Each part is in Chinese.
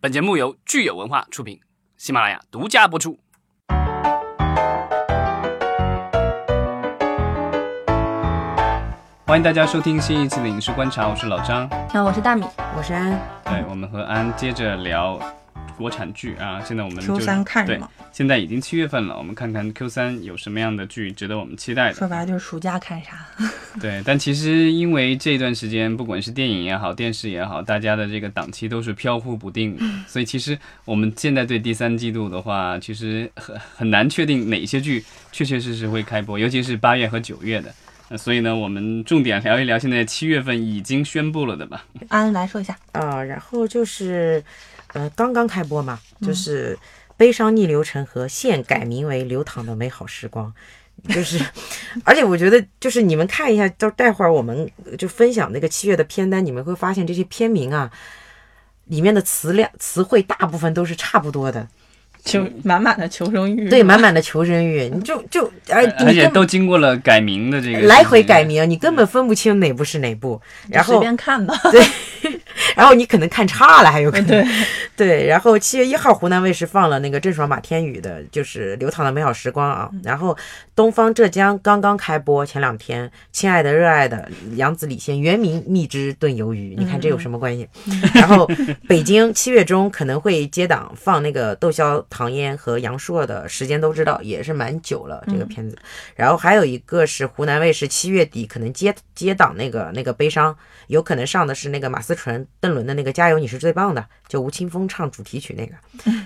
本节目由聚友文化出品，喜马拉雅独家播出。欢迎大家收听新一期的影视观察，我是老张。那我是大米，我是安。对，我们和安接着聊国产剧啊。现在我们 Q 三看什么？现在已经七月份了，我们看看 Q 三有什么样的剧值得我们期待的。说白了就是暑假看啥。对，但其实因为这段时间，不管是电影也好，电视也好，大家的这个档期都是飘忽不定，所以其实我们现在对第三季度的话，其实很很难确定哪些剧确确实实会开播，尤其是八月和九月的。那所以呢，我们重点聊一聊现在七月份已经宣布了的吧。安来说一下呃，然后就是，呃，刚刚开播嘛，就是《悲伤逆流成河》现改名为《流淌的美好时光》，就是，而且我觉得就是你们看一下，到待会儿我们就分享那个七月的片单，你们会发现这些片名啊，里面的词量词汇大部分都是差不多的。求满满的求生欲，对，满满的求生欲，你就就而而且都经过了改名的这个来回改名，你根本分不清哪部是哪部，然后随便看吧。对，然后你可能看差了，还有可能对 对。然后七月一号，湖南卫视放了那个郑爽马天宇的，就是《流淌的美好时光》啊。然后东方浙江刚刚开播，前两天，亲爱的热爱的杨紫李现原名蜜汁炖鱿鱼，你看这有什么关系？然后北京七月中可能会接档放那个窦骁。唐嫣和杨烁的时间都知道，也是蛮久了这个片子。然后还有一个是湖南卫视七月底可能接接档那个那个悲伤，有可能上的是那个马思纯、邓伦的那个《加油你是最棒的》，就吴青峰唱主题曲那个。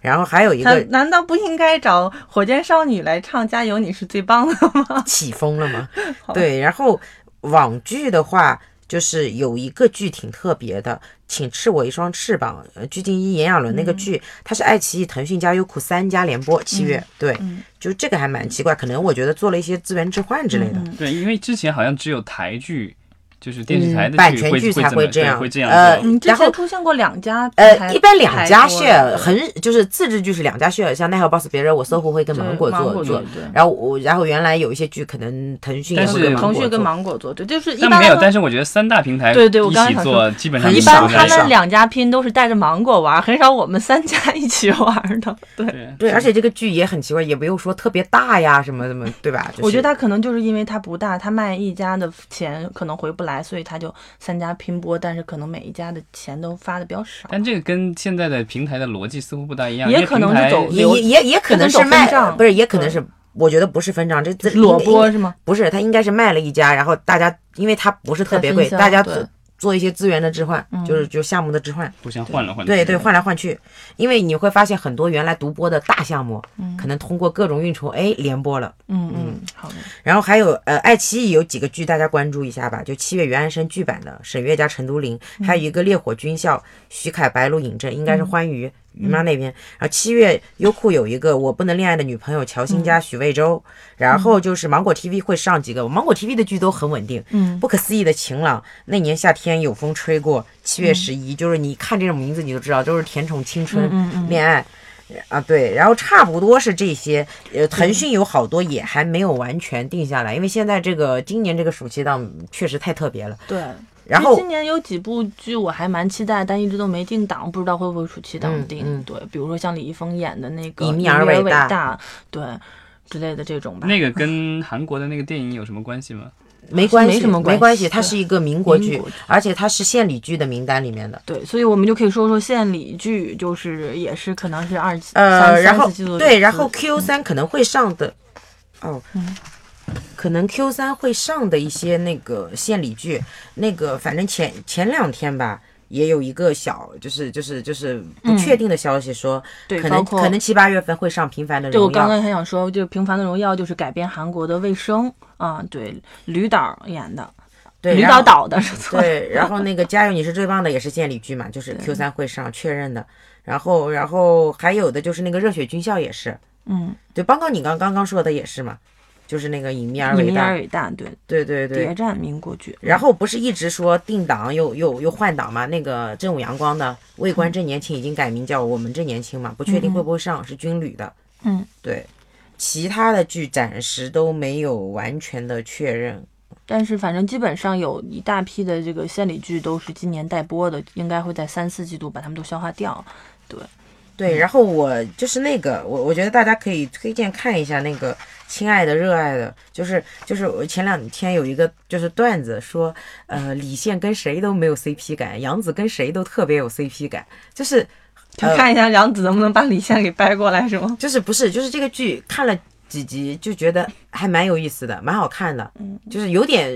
然后还有一个，难道不应该找火箭少女来唱《加油你是最棒的》吗？起风了吗？对。然后网剧的话。就是有一个剧挺特别的，请赐我一双翅膀。呃，鞠婧祎、炎亚纶那个剧，它是爱奇艺、腾讯加优酷三家联播，七月。对，就这个还蛮奇怪，可能我觉得做了一些资源置换之类的。对，因为之前好像只有台剧。就是电视台的版权剧才会这样，会这样。呃，然后出现过两家，呃，一般两家 share，很就是自制剧是两家 share，像奈何 boss 别人，我搜狐会跟芒果做做。然后我，然后原来有一些剧可能腾讯，但是腾讯跟芒果做，对，就是一般没有。但是我觉得三大平台对对，我刚一起做，基本上一般他们两家拼都是带着芒果玩，很少我们三家一起玩的。对对，而且这个剧也很奇怪，也没有说特别大呀什么什么，对吧？我觉得他可能就是因为他不大，他卖一家的钱可能回不来，所以他就。三家拼播，但是可能每一家的钱都发的比较少。但这个跟现在的平台的逻辑似乎不大一样。也可能是走，也也也可能是卖，不是，也可能是，我觉得不是分账，这这裸播是吗？不是，他应该是卖了一家，然后大家因为他不是特别贵，大家。做一些资源的置换，就是就项目的置换，互相换来换去。对对，换来换去，因为你会发现很多原来独播的大项目，可能通过各种运筹，哎，连播了。嗯嗯，好的。然后还有呃，爱奇艺有几个剧，大家关注一下吧。就七月与安生剧版的沈月加陈都灵，还有一个烈火军校，徐凯白鹿影正，应该是欢娱。于妈那边，然后七月优酷有一个我不能恋爱的女朋友乔欣加许魏洲，然后就是芒果 TV 会上几个芒果 TV 的剧都很稳定，嗯，不可思议的晴朗，那年夏天有风吹过，七月十一，就是你看这种名字你就知道都是甜宠青春恋爱，啊对，然后差不多是这些，呃，腾讯有好多也还没有完全定下来，因为现在这个今年这个暑期档确实太特别了，对。然后今年有几部剧我还蛮期待，但一直都没定档，不知道会不会暑期档定。对，比如说像李易峰演的那个《以而伟大》，对之类的这种吧。那个跟韩国的那个电影有什么关系吗？没关系，没什么关系。它是一个民国剧，而且它是县里剧的名单里面的。对，所以我们就可以说说县里剧，就是也是可能是二呃，然后对，然后 Q 三可能会上的哦。可能 Q 三会上的一些那个献礼剧，那个反正前前两天吧，也有一个小就是就是就是不确定的消息说，对可能可能七八月份会上《平凡的荣耀》。就我刚刚还想说，就《平凡的荣耀》就是改编韩国的卫生啊，对，吕导演的，对，吕导导的是，对。然后那个《加油你是最棒的》也是献礼剧嘛，就是 Q 三会上确认的。然后然后还有的就是那个《热血军校》也是，嗯，对，包括你刚刚刚说的也是嘛。就是那个隐秘而伟大，伟大，对对对对，谍战民国剧。然后不是一直说定档又又又换档吗？那个正午阳光的《未官正年轻》已经改名叫《我们正年轻》嘛，不确定会不会上，是军旅的。嗯，对，其他的剧暂时都没有完全的确认。但是反正基本上有一大批的这个献礼剧都是今年待播的，应该会在三四季度把它们都消化掉。对，对，然后我就是那个，我我觉得大家可以推荐看一下那个《亲爱的热爱的》，就是就是我前两天有一个就是段子说，呃，李现跟谁都没有 CP 感，杨紫跟谁都特别有 CP 感，就是就看一下杨紫能不能把李现给掰过来，是吗？就是不是就是这个剧看了几集就觉得还蛮有意思的，蛮好看的，嗯，就是有点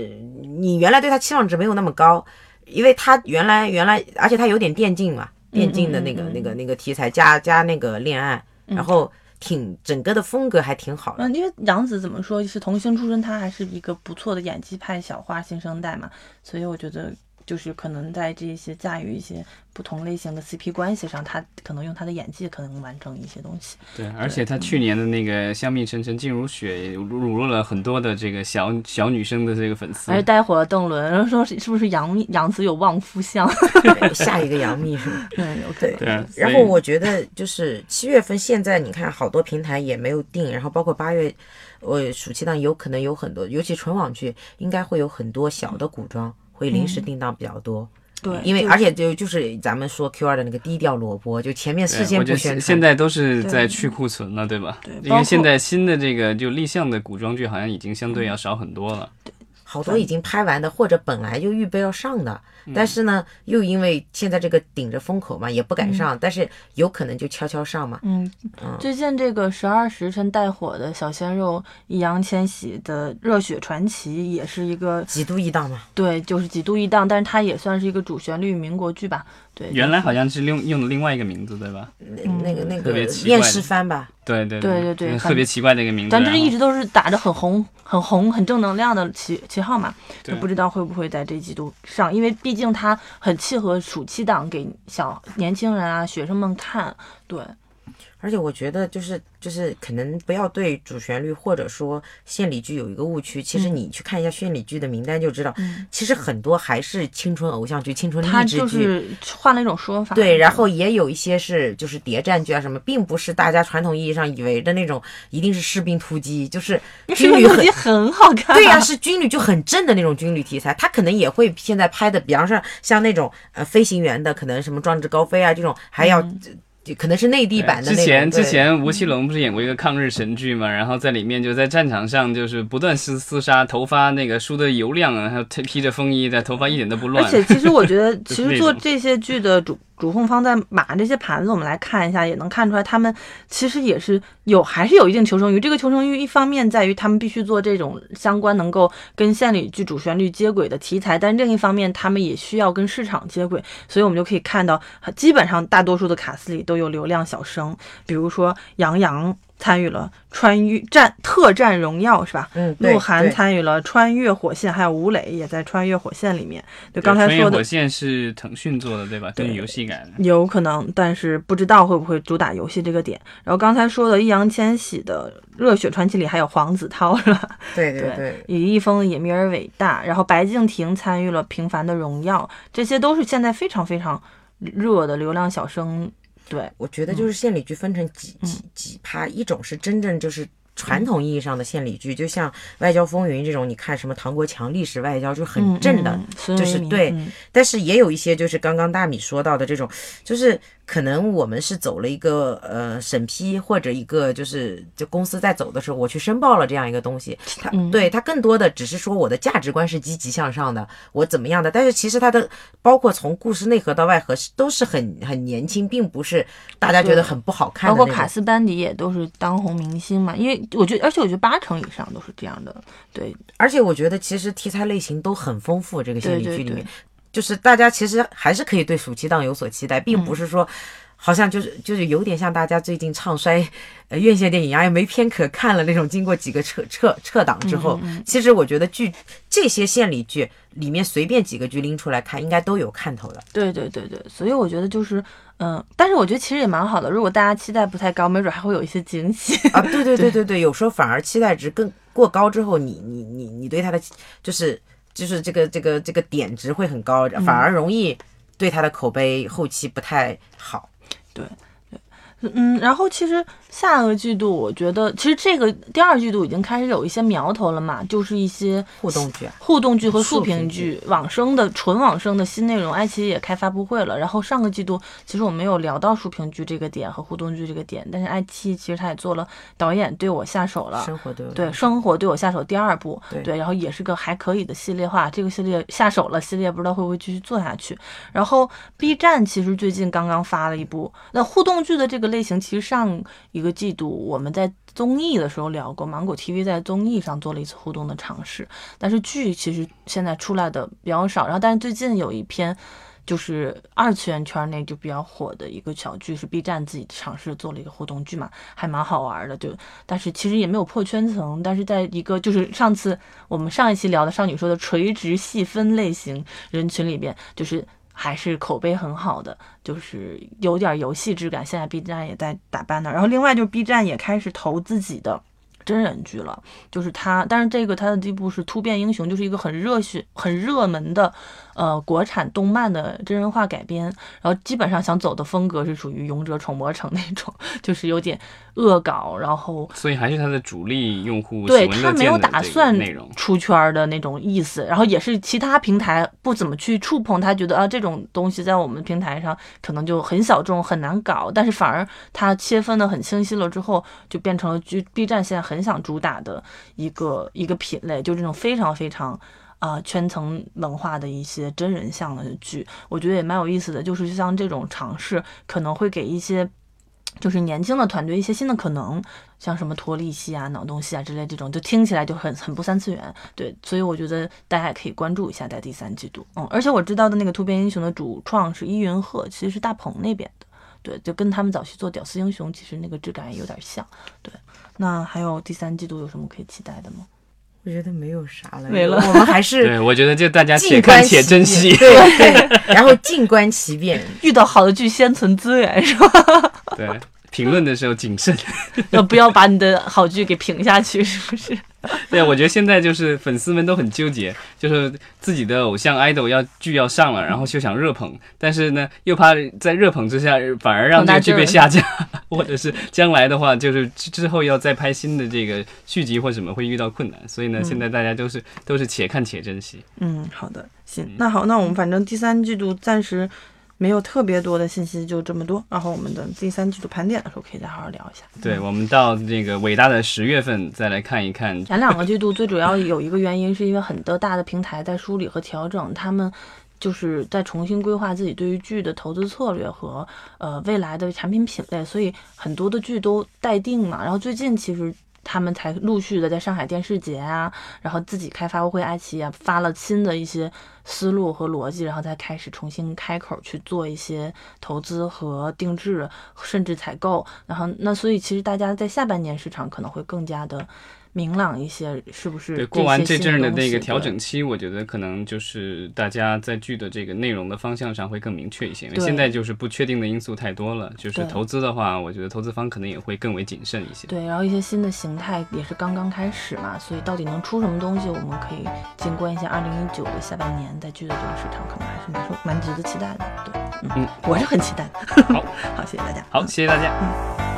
你原来对他期望值没有那么高，因为他原来原来而且他有点电竞嘛。电竞的那个、那个、那个题材加加那个恋爱，然后挺整个的风格还挺好的。嗯，因为杨紫怎么说是童星出身，她还是一个不错的演技派小花新生代嘛，所以我觉得就是可能在这些驾驭一些不同类型的 CP 关系上，他可能用他的演技可能完成一些东西。对，而且他去年的那个《香蜜沉沉烬如雪》也辱入了很多的这个小小女生的这个粉丝，而且带火了邓伦，然后说是是不是杨杨紫有旺夫相？下一个杨幂是吗？对，有可能。对啊，然后我觉得就是七月份，现在你看好多平台也没有定，然后包括八月，我暑期档有可能有很多，尤其纯网剧应该会有很多小的古装会临时定档比较多。对，因为而且就就是咱们说 Q 二的那个低调萝卜，就前面事先不宣传，现在都是在去库存了，对吧？对，因为现在新的这个就立项的古装剧好像已经相对要少很多了。对，好多已经拍完的，或者本来就预备要上的。但是呢，又因为现在这个顶着风口嘛，也不敢上，但是有可能就悄悄上嘛。嗯，最近这个十二时辰带火的小鲜肉易烊千玺的《热血传奇》也是一个几度一档嘛。对，就是几度一档，但是它也算是一个主旋律民国剧吧。对，原来好像是用用的另外一个名字，对吧？那那个那个《验尸番》吧。对对对对对，特别奇怪的一个名字。咱这一直都是打着很红、很红、很正能量的旗旗号嘛，就不知道会不会在这季度上，因为毕竟它很契合暑期档给小年轻人啊、学生们看。对，而且我觉得就是就是可能不要对主旋律或者说献礼剧有一个误区。其实你去看一下献礼剧的名单就知道，其实很多还是青春偶像剧、青春励志剧。就是换了一种说法。对，然后也有一些是就是谍战剧啊什么，并不是大家传统意义上以为的那种，一定是士兵突击，就是军旅很很好看。对呀，是军旅就很正的那种军旅题材。他可能也会现在拍的，比方说像那种呃飞行员的，可能什么壮志高飞啊这种，还要。就可能是内地版的。之前之前吴奇隆不是演过一个抗日神剧嘛？然后在里面就在战场上就是不断厮厮杀，头发那个梳的油亮啊，还有披着风衣的，头发一点都不乱。而且其实我觉得，其实做这些剧的主。主控方在码这些盘子，我们来看一下，也能看出来他们其实也是有，还是有一定求生欲。这个求生欲一方面在于他们必须做这种相关能够跟献礼剧主旋律接轨的题材，但另一方面他们也需要跟市场接轨。所以我们就可以看到，基本上大多数的卡司里都有流量小生，比如说杨洋。参与了穿越战特战荣耀是吧？嗯，鹿晗参与了穿越火线，还有吴磊也在穿越火线里面。对，刚才说的火线是腾讯做的对吧？对，游戏改的。有可能，但是不知道会不会主打游戏这个点。然后刚才说的易烊千玺的热血传奇里还有黄子韬是吧？对对对，羽翼风也弥而伟大。然后白敬亭参与了平凡的荣耀，这些都是现在非常非常热的流量小生。对，我觉得就是献礼剧分成几几几趴，一种是真正就是传统意义上的献礼剧，就像《外交风云》这种，你看什么唐国强历史外交就很正的，就是对。但是也有一些就是刚刚大米说到的这种，就是。可能我们是走了一个呃审批或者一个就是就公司在走的时候，我去申报了这样一个东西，他对他更多的只是说我的价值观是积极向上的，我怎么样的，但是其实他的包括从故事内核到外核是都是很很年轻，并不是大家觉得很不好看。包括卡斯班迪也都是当红明星嘛，因为我觉得，而且我觉得八成以上都是这样的。对，而且我觉得其实题材类型都很丰富，这个心理剧里面。就是大家其实还是可以对暑期档有所期待，并不是说，好像就是就是有点像大家最近唱衰，呃院线电影啊，也没片可看了那种。经过几个撤撤撤档之后，其实我觉得剧这些献礼剧里面随便几个剧拎出来看，应该都有看头的。对对对对，所以我觉得就是，嗯，但是我觉得其实也蛮好的。如果大家期待不太高，没准还会有一些惊喜啊。对对对对对，有时候反而期待值更过高之后，你你你你对他的就是。就是这个这个这个点值会很高，反而容易对他的口碑后期不太好。对对，嗯，然后其实下个季度，我觉得其实这个第二季度已经开始有一些苗头了嘛，就是一些互动剧、互动剧和竖屏剧、网生的纯网生的新内容。爱奇艺也开发布会了。然后上个季度其实我没有聊到竖屏剧这个点和互动剧这个点，但是爱奇艺其实他也做了导演对我下手了，生活对对生活对我下手第二部，对，然后也是个还可以的系列化。这个系列下手了，系列不知道会不会继续做下去。然后 B 站其实最近刚刚发了一部那互动剧的这个。类型其实上一个季度我们在综艺的时候聊过，芒果 TV 在综艺上做了一次互动的尝试，但是剧其实现在出来的比较少。然后，但是最近有一篇就是二次元圈内就比较火的一个小剧，是 B 站自己尝试做了一个互动剧嘛，还蛮好玩的。就但是其实也没有破圈层，但是在一个就是上次我们上一期聊的少女说的垂直细分类型人群里边，就是。还是口碑很好的，就是有点游戏质感。现在 B 站也在打扮呢，然后另外就是 B 站也开始投自己的真人剧了，就是他，但是这个他的第一部是《突变英雄》，就是一个很热血、很热门的。呃，国产动漫的真人化改编，然后基本上想走的风格是属于《勇者闯魔城》那种，就是有点恶搞，然后所以还是他的主力用户对他没有打算出圈的那种意思，然后也是其他平台不怎么去触碰，他觉得啊这种东西在我们平台上可能就很小众很难搞，但是反而他切分的很清晰了之后，就变成了就 B 站现在很想主打的一个一个品类，就这种非常非常。啊，圈层文化的一些真人像的剧，我觉得也蛮有意思的。就是像这种尝试，可能会给一些就是年轻的团队一些新的可能，像什么脱力系啊、脑洞系啊之类这种，就听起来就很很不三次元。对，所以我觉得大家也可以关注一下，在第三季度。嗯，而且我知道的那个突变英雄的主创是伊云鹤，其实是大鹏那边的。对，就跟他们早期做屌丝英雄，其实那个质感也有点像。对，那还有第三季度有什么可以期待的吗？我觉得没有啥了，没了。我们还是 对，我觉得就大家且看且珍惜，对对。然后静观其变，遇到好的剧先存资源，是吧？对，评论的时候谨慎，要 不要把你的好剧给评下去？是不是？对，我觉得现在就是粉丝们都很纠结，就是自己的偶像 idol 要剧要上了，然后就想热捧，但是呢，又怕在热捧之下反而让这个剧被下架，或者是将来的话，就是之后要再拍新的这个续集或什么会遇到困难，所以呢，现在大家都是都是且看且珍惜。嗯，好的，行，那好，那我们反正第三季度暂时。没有特别多的信息，就这么多。然后我们的第三季度盘点的时候，可以再好好聊一下。对，我们到这个伟大的十月份再来看一看。前两个季度最主要有一个原因，是因为很多大的平台在梳理和调整，他们就是在重新规划自己对于剧的投资策略和呃未来的产品品类，所以很多的剧都待定了。然后最近其实。他们才陆续的在上海电视节啊，然后自己开发布会，爱奇艺啊发了新的一些思路和逻辑，然后再开始重新开口去做一些投资和定制，甚至采购。然后那所以其实大家在下半年市场可能会更加的。明朗一些，是不是？对，过完这阵的那个调整期，我觉得可能就是大家在剧的这个内容的方向上会更明确一些。因为现在就是不确定的因素太多了，就是投资的话，我觉得投资方可能也会更为谨慎一些。对，然后一些新的形态也是刚刚开始嘛，所以到底能出什么东西，我们可以静观一下。二零一九的下半年，在剧的这个市场，可能还是蛮蛮值得期待的。对，嗯，我是很期待的。好，好，谢谢大家。好，谢谢大家。嗯。